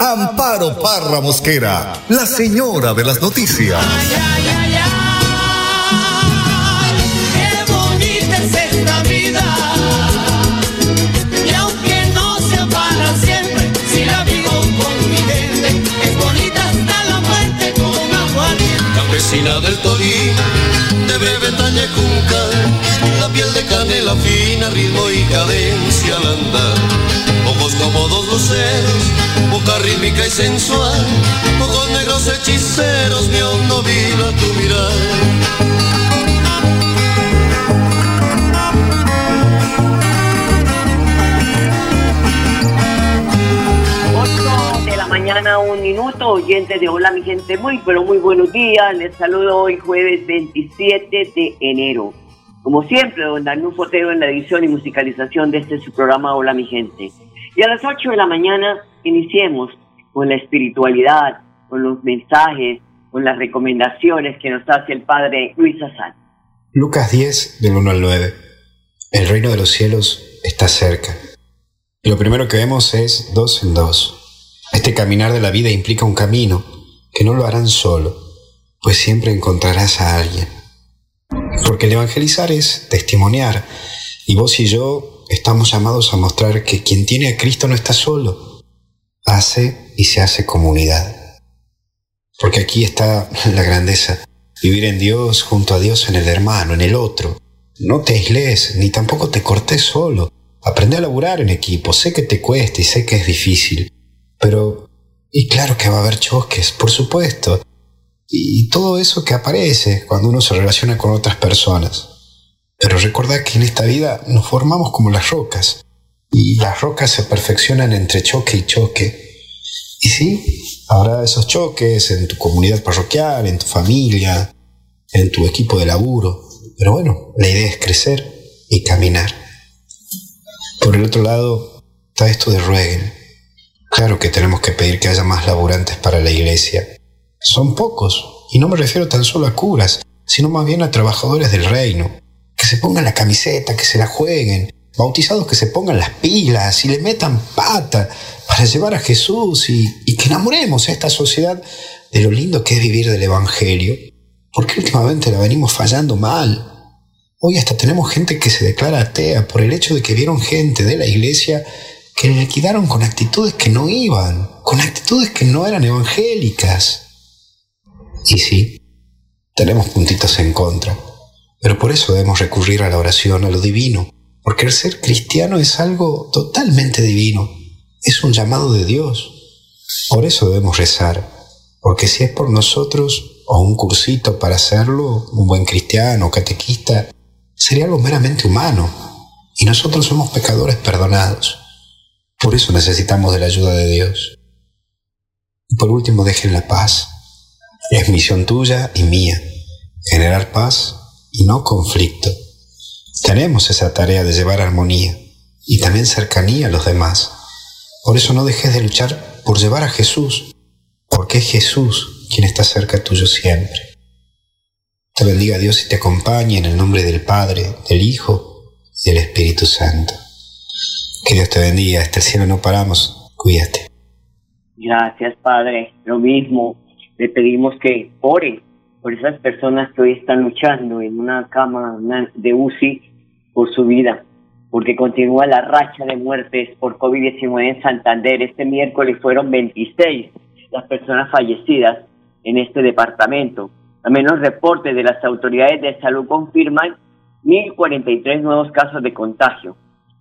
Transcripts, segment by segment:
Amparo Parra Mosquera, la señora de las noticias. Qué bonita es esta vida. Y aunque no sea para siempre, si la vivo con mi gente, es bonita hasta la muerte con aguardiente. Campesina del Torino, de Bretaña y Juncal, la piel de canela fina, ritmo y cadencia al andar. Ojos como dos luceros, boca rítmica y sensual, ojos negros hechiceros, mi hondo vila tu mirar. 8 de la mañana, un minuto, oyentes de Hola mi gente, muy pero muy buenos días, les saludo hoy jueves 27 de enero. Como siempre, don Daniel Fotero en la edición y musicalización de este su programa Hola mi gente. Y a las 8 de la mañana iniciemos con la espiritualidad, con los mensajes, con las recomendaciones que nos hace el Padre Luis Azán. Lucas 10, del 1 al 9. El reino de los cielos está cerca. Y lo primero que vemos es dos en dos. Este caminar de la vida implica un camino que no lo harán solo, pues siempre encontrarás a alguien. Porque el evangelizar es testimoniar, y vos y yo estamos llamados a mostrar que quien tiene a Cristo no está solo, hace y se hace comunidad. Porque aquí está la grandeza, vivir en Dios junto a Dios en el hermano, en el otro. No te aisles, ni tampoco te cortes solo. Aprende a laburar en equipo. Sé que te cuesta y sé que es difícil. Pero, y claro que va a haber choques, por supuesto. Y todo eso que aparece cuando uno se relaciona con otras personas. Pero recuerda que en esta vida nos formamos como las rocas. Y las rocas se perfeccionan entre choque y choque. Y sí, habrá esos choques en tu comunidad parroquial, en tu familia, en tu equipo de laburo. Pero bueno, la idea es crecer y caminar. Por el otro lado, está esto de rueguen. Claro que tenemos que pedir que haya más laburantes para la iglesia. Son pocos, y no me refiero tan solo a curas, sino más bien a trabajadores del reino. Se pongan la camiseta, que se la jueguen, bautizados que se pongan las pilas y le metan pata para llevar a Jesús y, y que enamoremos a esta sociedad de lo lindo que es vivir del Evangelio. Porque últimamente la venimos fallando mal. Hoy hasta tenemos gente que se declara atea por el hecho de que vieron gente de la iglesia que le liquidaron con actitudes que no iban, con actitudes que no eran evangélicas. Y sí, tenemos puntitos en contra, pero por eso debemos recurrir a la oración, a lo divino, porque el ser cristiano es algo totalmente divino, es un llamado de Dios. Por eso debemos rezar, porque si es por nosotros o un cursito para hacerlo, un buen cristiano catequista, sería algo meramente humano, y nosotros somos pecadores perdonados. Por eso necesitamos de la ayuda de Dios. Y por último, dejen la paz. Es misión tuya y mía, generar paz y no conflicto. Tenemos esa tarea de llevar armonía y también cercanía a los demás. Por eso no dejes de luchar por llevar a Jesús, porque es Jesús quien está cerca tuyo siempre. Te bendiga Dios y te acompañe en el nombre del Padre, del Hijo y del Espíritu Santo. Que Dios te bendiga, hasta el cielo no paramos, cuídate. Gracias, Padre. Lo mismo, le pedimos que ore por esas personas que hoy están luchando en una cama de UCI por su vida, porque continúa la racha de muertes por COVID-19 en Santander. Este miércoles fueron 26 las personas fallecidas en este departamento. También los reportes de las autoridades de salud confirman 1.043 nuevos casos de contagio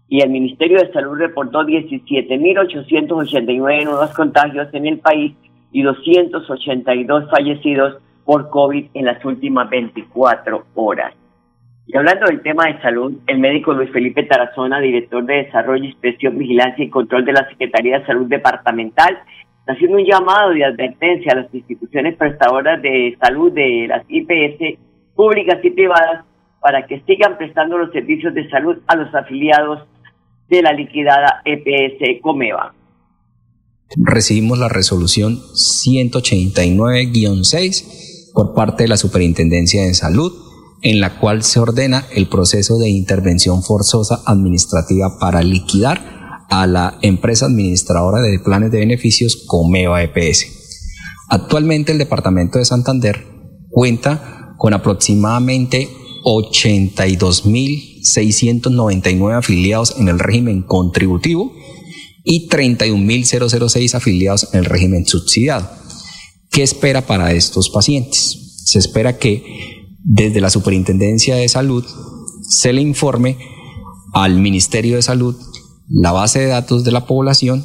y el Ministerio de Salud reportó 17.889 nuevos contagios en el país y 282 fallecidos por COVID en las últimas 24 horas. Y hablando del tema de salud, el médico Luis Felipe Tarazona, director de Desarrollo, Inspección, Vigilancia y Control de la Secretaría de Salud Departamental, haciendo un llamado de advertencia a las instituciones prestadoras de salud de las IPS públicas y privadas para que sigan prestando los servicios de salud a los afiliados de la liquidada EPS Comeva. Recibimos la resolución 189-6 por parte de la Superintendencia de Salud, en la cual se ordena el proceso de intervención forzosa administrativa para liquidar a la empresa administradora de planes de beneficios Comeva EPS. Actualmente el Departamento de Santander cuenta con aproximadamente 82.699 afiliados en el régimen contributivo y 31.006 afiliados en el régimen subsidiado. ¿Qué espera para estos pacientes? Se espera que desde la Superintendencia de Salud se le informe al Ministerio de Salud la base de datos de la población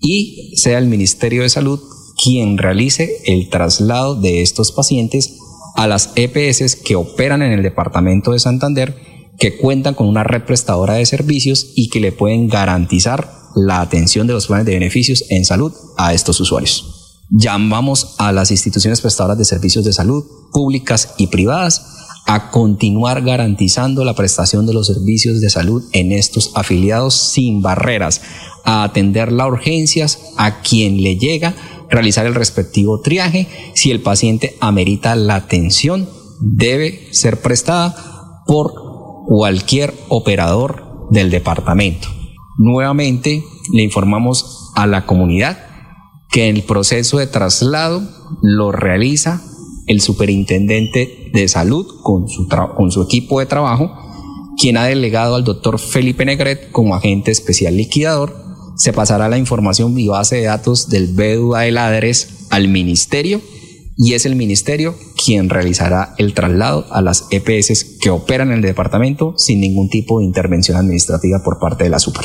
y sea el Ministerio de Salud quien realice el traslado de estos pacientes a las EPS que operan en el departamento de Santander, que cuentan con una red prestadora de servicios y que le pueden garantizar la atención de los planes de beneficios en salud a estos usuarios. Llamamos a las instituciones prestadoras de servicios de salud públicas y privadas a continuar garantizando la prestación de los servicios de salud en estos afiliados sin barreras, a atender las urgencias a quien le llega, realizar el respectivo triaje, si el paciente amerita la atención, debe ser prestada por cualquier operador del departamento. Nuevamente le informamos a la comunidad que el proceso de traslado lo realiza el superintendente de salud con su, equipo de trabajo, quien ha delegado al doctor Felipe Negret como agente especial liquidador. Se pasará la información y base de datos del BEDUA del ADRES al ministerio y es el ministerio quien realizará el traslado a las EPS que operan en el departamento sin ningún tipo de intervención administrativa por parte de la super.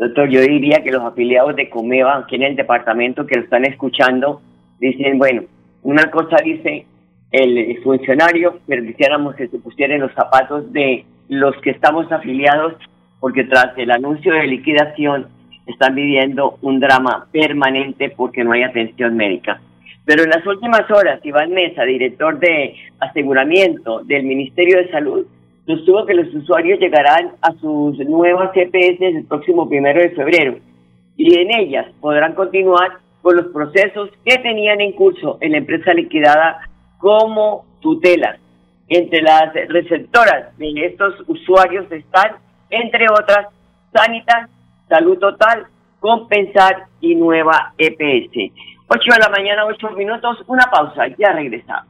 Doctor, yo diría que los afiliados de Comeva aquí en el departamento que lo están escuchando dicen, bueno, una cosa dice el funcionario, pero quisiéramos que se pusieran los zapatos de los que estamos afiliados, porque tras el anuncio de liquidación están viviendo un drama permanente porque no hay atención médica. Pero en las últimas horas, Iván Mesa, director de aseguramiento del Ministerio de Salud, sostuvo que los usuarios llegarán a sus nuevas CPS el próximo primero de febrero y en ellas podrán continuar con los procesos que tenían en curso en la empresa liquidada como tutelas. Entre las receptoras de estos usuarios están, entre otras, Sanitas, Salud Total, Compensar y Nueva EPS. 8 de la mañana, 8 minutos, una pausa, ya regresamos.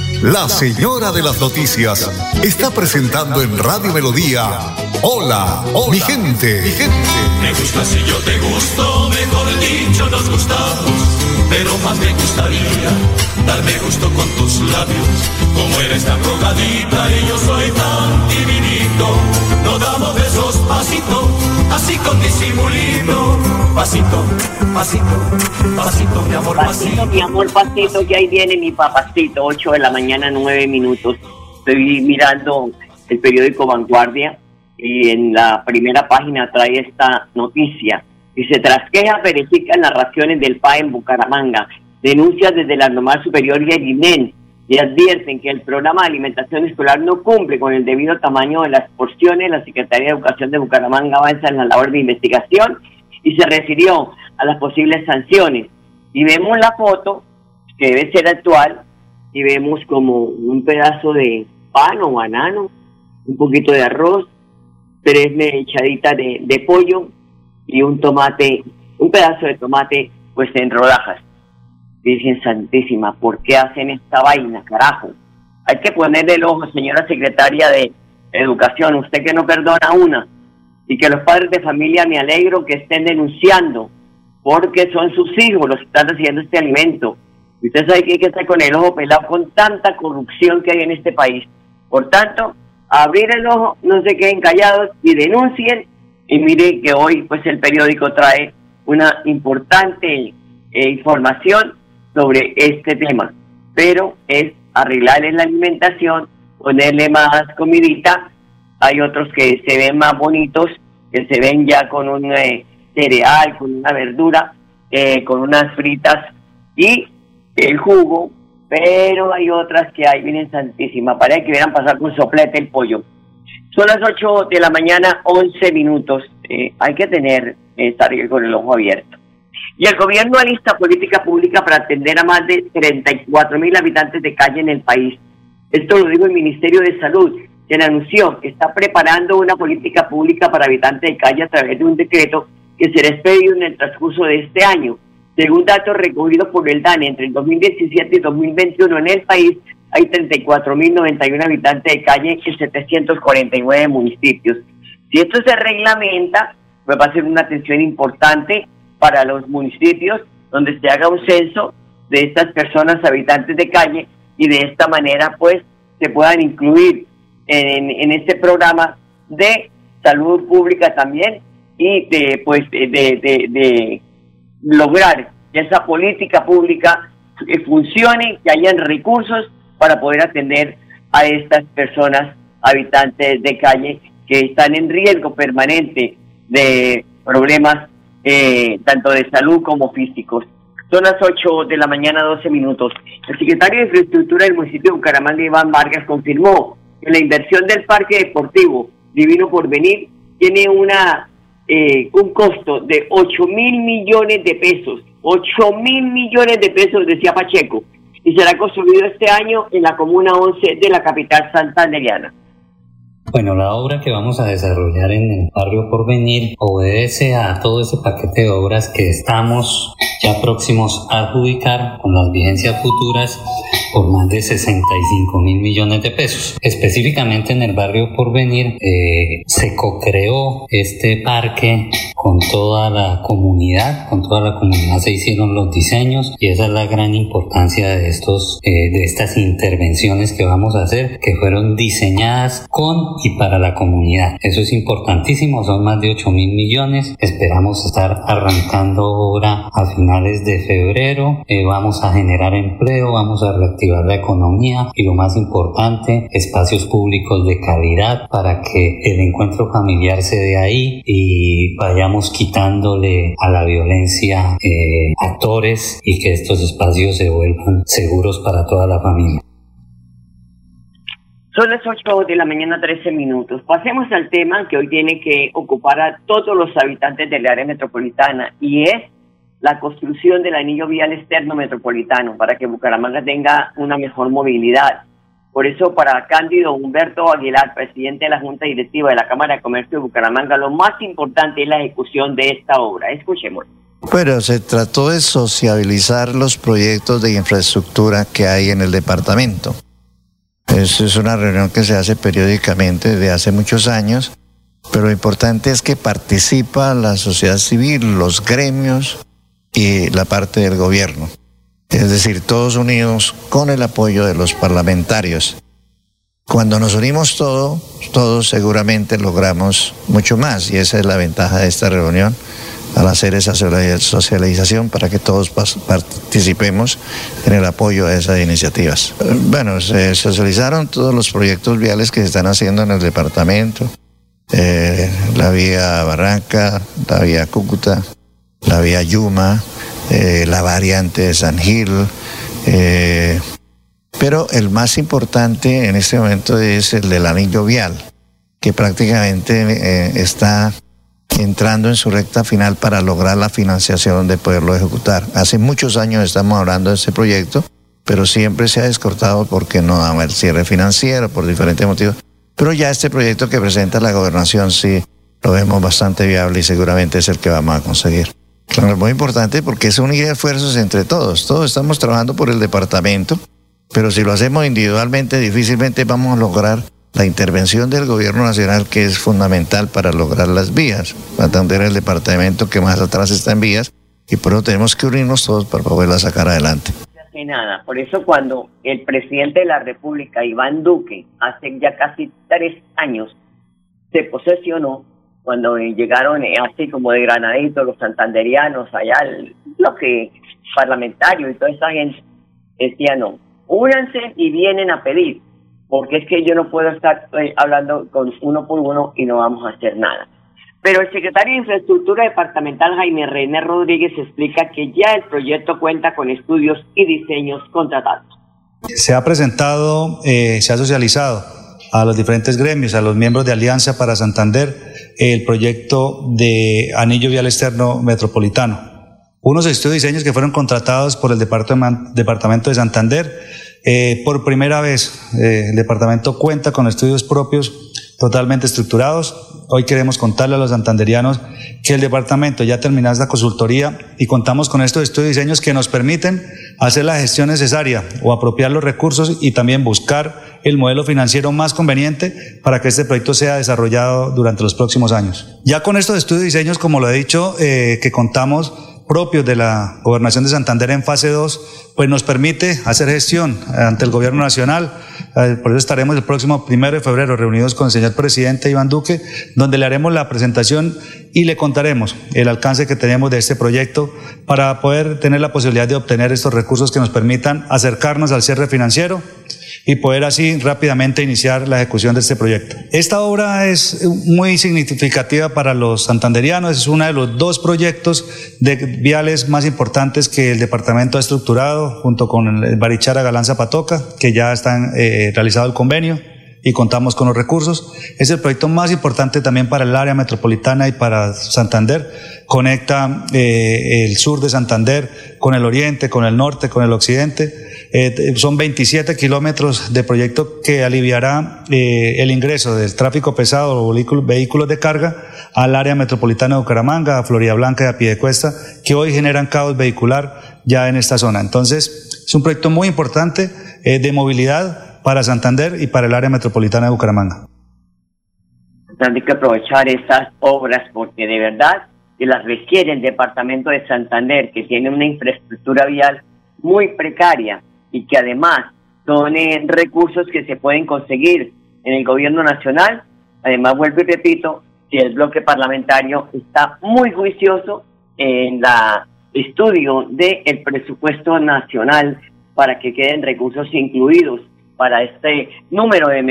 la señora de las noticias está presentando en Radio Melodía. Hola, mi gente, mi gente. Me gusta si yo te gusto, mejor dicho nos gustamos. Pero más me gustaría darme gusto con tus labios. Como eres tan rogadita y yo soy tan divinito. No damos besos pasito, así con disimulito. Pasito, pasito, pasito, mi amor, pasito. Pasito, mi amor, pasito, que ahí viene mi papacito, 8 de la mañana, 9 minutos. Estoy mirando el periódico Vanguardia y en la primera página trae esta noticia. Dice, tras quejas verifican narraciones del PA en Bucaramanga, denuncias desde la normal superior y el INEN y advierten que el programa de alimentación escolar no cumple con el debido tamaño de las porciones. La Secretaría de Educación de Bucaramanga avanza en la labor de investigación y se refirió a las posibles sanciones. Y vemos la foto, que debe ser actual, y vemos como un pedazo de pan o banano, un poquito de arroz, tres echaditas de, de pollo y un tomate, un pedazo de tomate pues en rodajas. Virgen Santísima, ¿por qué hacen esta vaina, carajo? Hay que ponerle el ojo, señora secretaria de Educación, usted que no perdona una, y que los padres de familia me alegro que estén denunciando, porque son sus hijos los que están recibiendo este alimento. Usted sabe que hay que estar con el ojo pelado con tanta corrupción que hay en este país. Por tanto, abrir el ojo, no se queden callados y denuncien. Y mire que hoy pues el periódico trae una importante eh, información sobre este tema. Pero es arreglarle la alimentación, ponerle más comidita. Hay otros que se ven más bonitos, que se ven ya con un eh, cereal, con una verdura, eh, con unas fritas y el jugo, pero hay otras que hay, vienen santísimas, parece que hubieran pasar con soplete el pollo. Son las 8 de la mañana, 11 minutos. Eh, hay que tener, estar con el ojo abierto. Y el gobierno alista política pública para atender a más de 34 mil habitantes de calle en el país. Esto lo dijo el Ministerio de Salud, quien anunció que está preparando una política pública para habitantes de calle a través de un decreto que será expedido en el transcurso de este año. Según datos recogidos por el DANE, entre el 2017 y 2021 en el país hay 34.091 habitantes de calle en 749 municipios. Si esto se reglamenta, pues va a ser una atención importante para los municipios donde se haga un censo de estas personas habitantes de calle y de esta manera pues se puedan incluir en, en este programa de salud pública también y de pues de, de, de lograr que esa política pública funcione, que hayan recursos para poder atender a estas personas habitantes de calle que están en riesgo permanente de problemas eh, tanto de salud como físicos. Son las 8 de la mañana, 12 minutos. El secretario de Infraestructura del municipio de Bucaramanga, Iván Vargas, confirmó que la inversión del parque deportivo Divino Porvenir tiene una eh, un costo de 8 mil millones de pesos. 8 mil millones de pesos, decía Pacheco. Y será construido este año en la Comuna 11 de la capital santanderiana. Bueno, la obra que vamos a desarrollar en el barrio Porvenir obedece a todo ese paquete de obras que estamos ya próximos a adjudicar con las vigencias futuras por más de 65 mil millones de pesos. Específicamente en el barrio Porvenir eh, se co-creó este parque con toda la comunidad, con toda la comunidad se hicieron los diseños y esa es la gran importancia de estos, eh, de estas intervenciones que vamos a hacer, que fueron diseñadas con y para la comunidad. Eso es importantísimo, son más de 8 mil millones. Esperamos estar arrancando ahora a finales de febrero. Eh, vamos a generar empleo, vamos a reactivar la economía y lo más importante, espacios públicos de calidad para que el encuentro familiar se dé ahí y vayamos quitándole a la violencia eh, actores y que estos espacios se vuelvan seguros para toda la familia. Son las 8 de la mañana, 13 minutos. Pasemos al tema que hoy tiene que ocupar a todos los habitantes del área metropolitana y es la construcción del anillo vial externo metropolitano para que Bucaramanga tenga una mejor movilidad. Por eso, para Cándido Humberto Aguilar, presidente de la Junta Directiva de la Cámara de Comercio de Bucaramanga, lo más importante es la ejecución de esta obra. Escuchemos. Bueno, se trató de sociabilizar los proyectos de infraestructura que hay en el departamento. Es, es una reunión que se hace periódicamente desde hace muchos años, pero lo importante es que participa la sociedad civil, los gremios y la parte del gobierno. Es decir, todos unidos con el apoyo de los parlamentarios. Cuando nos unimos todos, todos seguramente logramos mucho más y esa es la ventaja de esta reunión al hacer esa socialización para que todos participemos en el apoyo a esas iniciativas. Bueno, se socializaron todos los proyectos viales que se están haciendo en el departamento, eh, la vía Barranca, la vía Cúcuta, la vía Yuma, eh, la variante de San Gil, eh, pero el más importante en este momento es el del anillo vial, que prácticamente está entrando en su recta final para lograr la financiación de poderlo ejecutar. Hace muchos años estamos hablando de este proyecto, pero siempre se ha descortado porque no da el cierre financiero, por diferentes motivos. Pero ya este proyecto que presenta la gobernación sí lo vemos bastante viable y seguramente es el que vamos a conseguir. Claro, es muy importante porque es unir esfuerzos entre todos. Todos estamos trabajando por el departamento, pero si lo hacemos individualmente difícilmente vamos a lograr la intervención del gobierno nacional que es fundamental para lograr las vías, para atender el departamento que más atrás está en vías y por eso tenemos que unirnos todos para poderla sacar adelante. hace nada. Por eso cuando el presidente de la República, Iván Duque, hace ya casi tres años, se posesionó, cuando llegaron eh, así como de granadito los santanderianos allá, el bloque parlamentario y toda esa gente, decía no, únanse y vienen a pedir, porque es que yo no puedo estar eh, hablando con uno por uno y no vamos a hacer nada. Pero el secretario de Infraestructura Departamental Jaime René Rodríguez explica que ya el proyecto cuenta con estudios y diseños contratados. Se ha presentado, eh, se ha socializado a los diferentes gremios, a los miembros de Alianza para Santander, el proyecto de anillo vial externo metropolitano. Unos estudios y diseños que fueron contratados por el Departamento de Santander. Eh, por primera vez, eh, el departamento cuenta con estudios propios totalmente estructurados. Hoy queremos contarle a los santanderianos que el departamento ya terminado esta consultoría y contamos con estos estudios y diseños que nos permiten hacer la gestión necesaria o apropiar los recursos y también buscar el modelo financiero más conveniente para que este proyecto sea desarrollado durante los próximos años. Ya con estos estudios y diseños, como lo he dicho, eh, que contamos propios de la Gobernación de Santander en fase 2, pues nos permite hacer gestión ante el Gobierno Nacional. Eh, por eso estaremos el próximo primero de febrero reunidos con el señor presidente Iván Duque, donde le haremos la presentación y le contaremos el alcance que tenemos de este proyecto para poder tener la posibilidad de obtener estos recursos que nos permitan acercarnos al cierre financiero y poder así rápidamente iniciar la ejecución de este proyecto. Esta obra es muy significativa para los santanderianos, es uno de los dos proyectos de viales más importantes que el departamento ha estructurado junto con el Barichara Galán Zapatoca, que ya está eh, realizado el convenio y contamos con los recursos. Es el proyecto más importante también para el área metropolitana y para Santander. Conecta eh, el sur de Santander con el oriente, con el norte, con el occidente eh, son 27 kilómetros de proyecto que aliviará eh, el ingreso del tráfico pesado o vehículos, de carga al área metropolitana de Bucaramanga, a Florida Blanca y a Piedecuesta, que hoy generan caos vehicular ya en esta zona. Entonces, es un proyecto muy importante eh, de movilidad para Santander y para el área metropolitana de Bucaramanga. Hay que aprovechar estas obras porque de verdad que las requiere el departamento de Santander, que tiene una infraestructura vial muy precaria y que además son eh, recursos que se pueden conseguir en el gobierno nacional. Además, vuelvo y repito, que el bloque parlamentario está muy juicioso en la estudio del presupuesto nacional para que queden recursos incluidos para este número de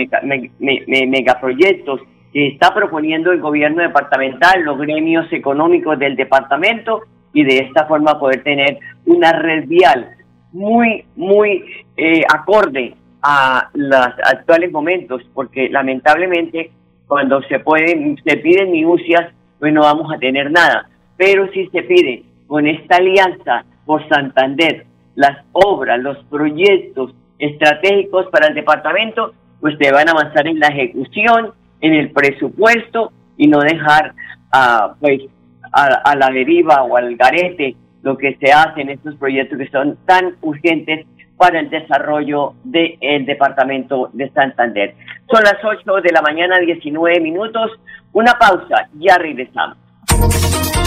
megaproyectos que está proponiendo el gobierno departamental, los gremios económicos del departamento y de esta forma poder tener una red vial muy, muy eh, acorde a los actuales momentos, porque lamentablemente cuando se pueden, se piden minucias, pues no vamos a tener nada. Pero si se pide con esta alianza por Santander, las obras, los proyectos estratégicos para el departamento, se van a avanzar en la ejecución, en el presupuesto y no dejar a, pues, a, la deriva o al garete lo que se hace en estos proyectos que son tan urgentes para el desarrollo del departamento de Santander. Son las 8 de la mañana, 19 minutos. Una pausa, ya regresamos.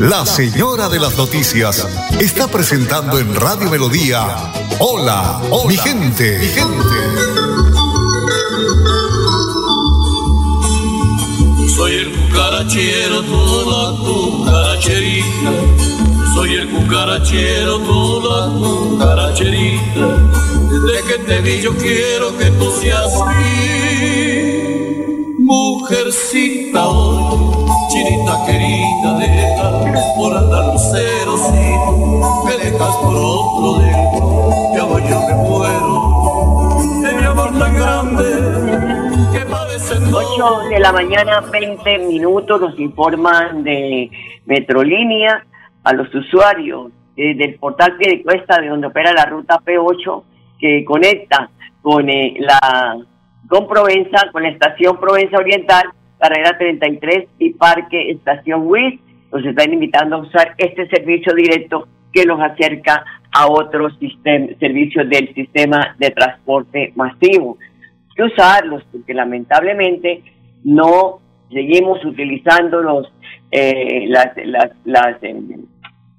la señora de las noticias está presentando en Radio Melodía. Hola, mi gente, mi gente. Soy el cucarachero, toda cucaracherita. Soy el cucarachero, toda cucaracherita. Desde que te vi yo quiero que tú seas mi mujercita hoy chinita querida, deja por andar luceros y me dejas por otro dedo, ya voy yo me muero. De mi amor tan grande que parece 8 de la mañana, 20 minutos, nos informan de Metrolínea a los usuarios eh, del portal Cuesta, de donde opera la ruta P8 que conecta con eh, la con Provenza, con la estación Provenza Oriental, carrera 33 y Parque Estación WIS. Nos están invitando a usar este servicio directo que los acerca a otros servicios del sistema de transporte masivo. Hay que usarlos porque lamentablemente no seguimos utilizando los, eh, las, las, em,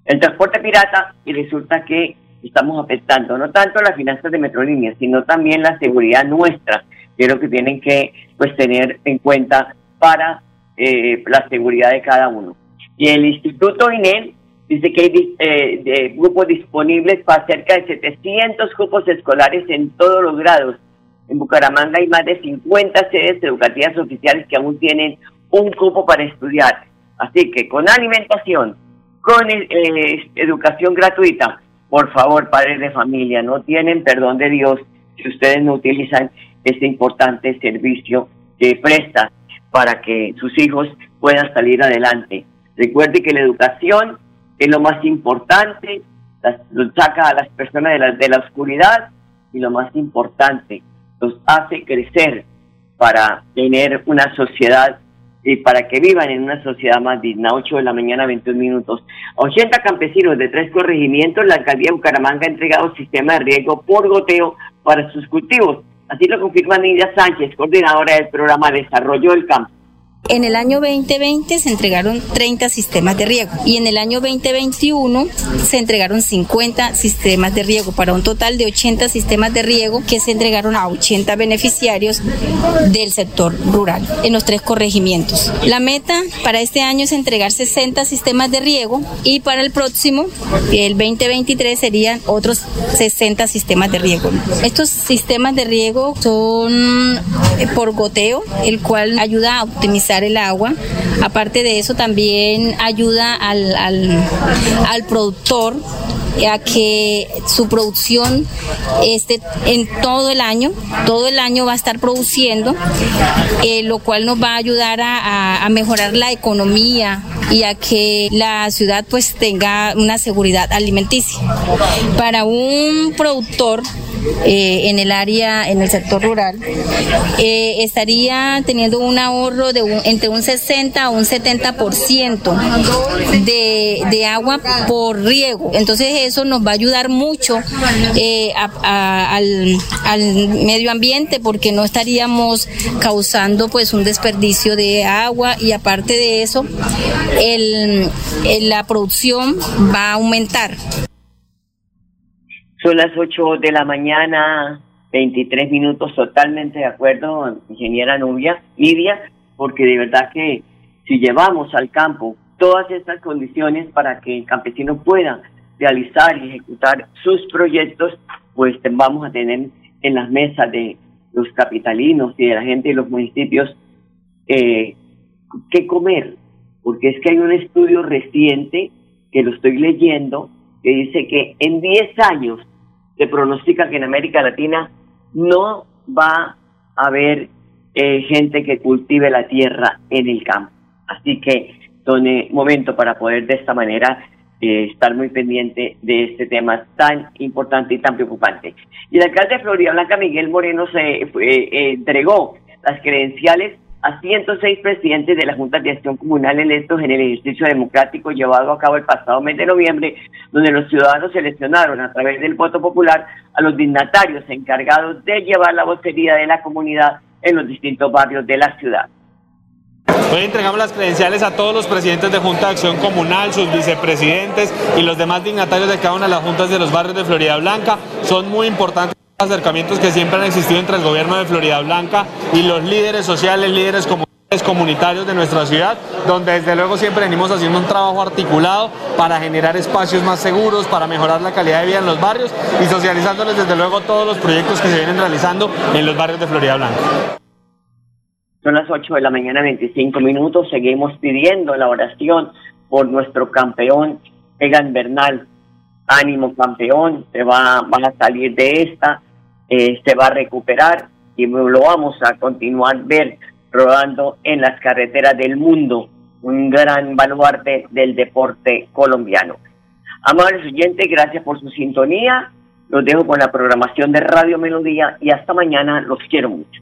el transporte pirata y resulta que estamos afectando no tanto las finanzas de Metrolínea, sino también la seguridad nuestra, que es lo que tienen que pues tener en cuenta para eh, la seguridad de cada uno. Y el Instituto INEL dice que hay eh, grupos disponibles para cerca de 700 grupos escolares en todos los grados. En Bucaramanga hay más de 50 sedes educativas oficiales que aún tienen un grupo para estudiar. Así que con alimentación, con eh, educación gratuita, por favor, padres de familia, no tienen perdón de Dios si ustedes no utilizan este importante servicio que presta para que sus hijos puedan salir adelante. Recuerde que la educación es lo más importante, los saca a las personas de la, de la oscuridad y lo más importante, los hace crecer para tener una sociedad y para que vivan en una sociedad más digna. 8 de la mañana, 21 minutos. 80 campesinos de tres corregimientos, la alcaldía de Bucaramanga ha entregado sistema de riego por goteo para sus cultivos. Así lo confirma Nidia Sánchez, coordinadora del programa Desarrollo del Campo. En el año 2020 se entregaron 30 sistemas de riego y en el año 2021 se entregaron 50 sistemas de riego para un total de 80 sistemas de riego que se entregaron a 80 beneficiarios del sector rural en los tres corregimientos. La meta para este año es entregar 60 sistemas de riego y para el próximo, el 2023, serían otros 60 sistemas de riego. Estos sistemas de riego son eh, por goteo, el cual ayuda a optimizar el agua. Aparte de eso, también ayuda al, al, productor a que su producción esté en todo el año, todo el año va a estar produciendo, eh, lo cual nos va a ayudar a, a, mejorar la economía y a que la ciudad pues tenga una seguridad alimenticia. Para un productor eh, en el área, en el sector rural, eh, estaría teniendo un ahorro de entre un 60 a un 70% de, de agua por riego. Entonces eso nos va a ayudar mucho eh, al, al medio ambiente porque no estaríamos causando pues un desperdicio de agua y aparte de eso el, la producción va a aumentar. Son las 8 de la mañana, 23 minutos, totalmente de acuerdo, ingeniera Nubia, Lidia, porque de verdad que si llevamos al campo todas estas condiciones para que el campesino pueda realizar y ejecutar sus proyectos, pues vamos a tener en las mesas de los capitalinos y de la gente de los municipios eh, qué comer, porque es que hay un estudio reciente que lo estoy leyendo que dice que en 10 años se pronostica que en América Latina no va a haber eh, gente que cultive la tierra en el campo. Así que son eh, momento para poder de esta manera eh, estar muy pendiente de este tema tan importante y tan preocupante. Y el alcalde de Florida Blanca, Miguel Moreno, se entregó las credenciales a 106 presidentes de la Junta de Acción Comunal electos en el ejercicio democrático llevado a cabo el pasado mes de noviembre, donde los ciudadanos seleccionaron a través del voto popular a los dignatarios encargados de llevar la vocería de la comunidad en los distintos barrios de la ciudad. Hoy entregamos las credenciales a todos los presidentes de Junta de Acción Comunal, sus vicepresidentes y los demás dignatarios de cada una de las juntas de los barrios de Florida Blanca. Son muy importantes acercamientos que siempre han existido entre el gobierno de Florida Blanca y los líderes sociales, líderes comunitarios de nuestra ciudad, donde desde luego siempre venimos haciendo un trabajo articulado para generar espacios más seguros, para mejorar la calidad de vida en los barrios y socializándoles desde luego todos los proyectos que se vienen realizando en los barrios de Florida Blanca. Son las 8 de la mañana, 25 minutos. Seguimos pidiendo la oración por nuestro campeón Egan Bernal. Ánimo campeón, se va, van a salir de esta eh, se va a recuperar y lo vamos a continuar ver rodando en las carreteras del mundo, un gran baluarte del deporte colombiano. Amables oyentes, gracias por su sintonía. Los dejo con la programación de Radio Melodía y hasta mañana. Los quiero mucho.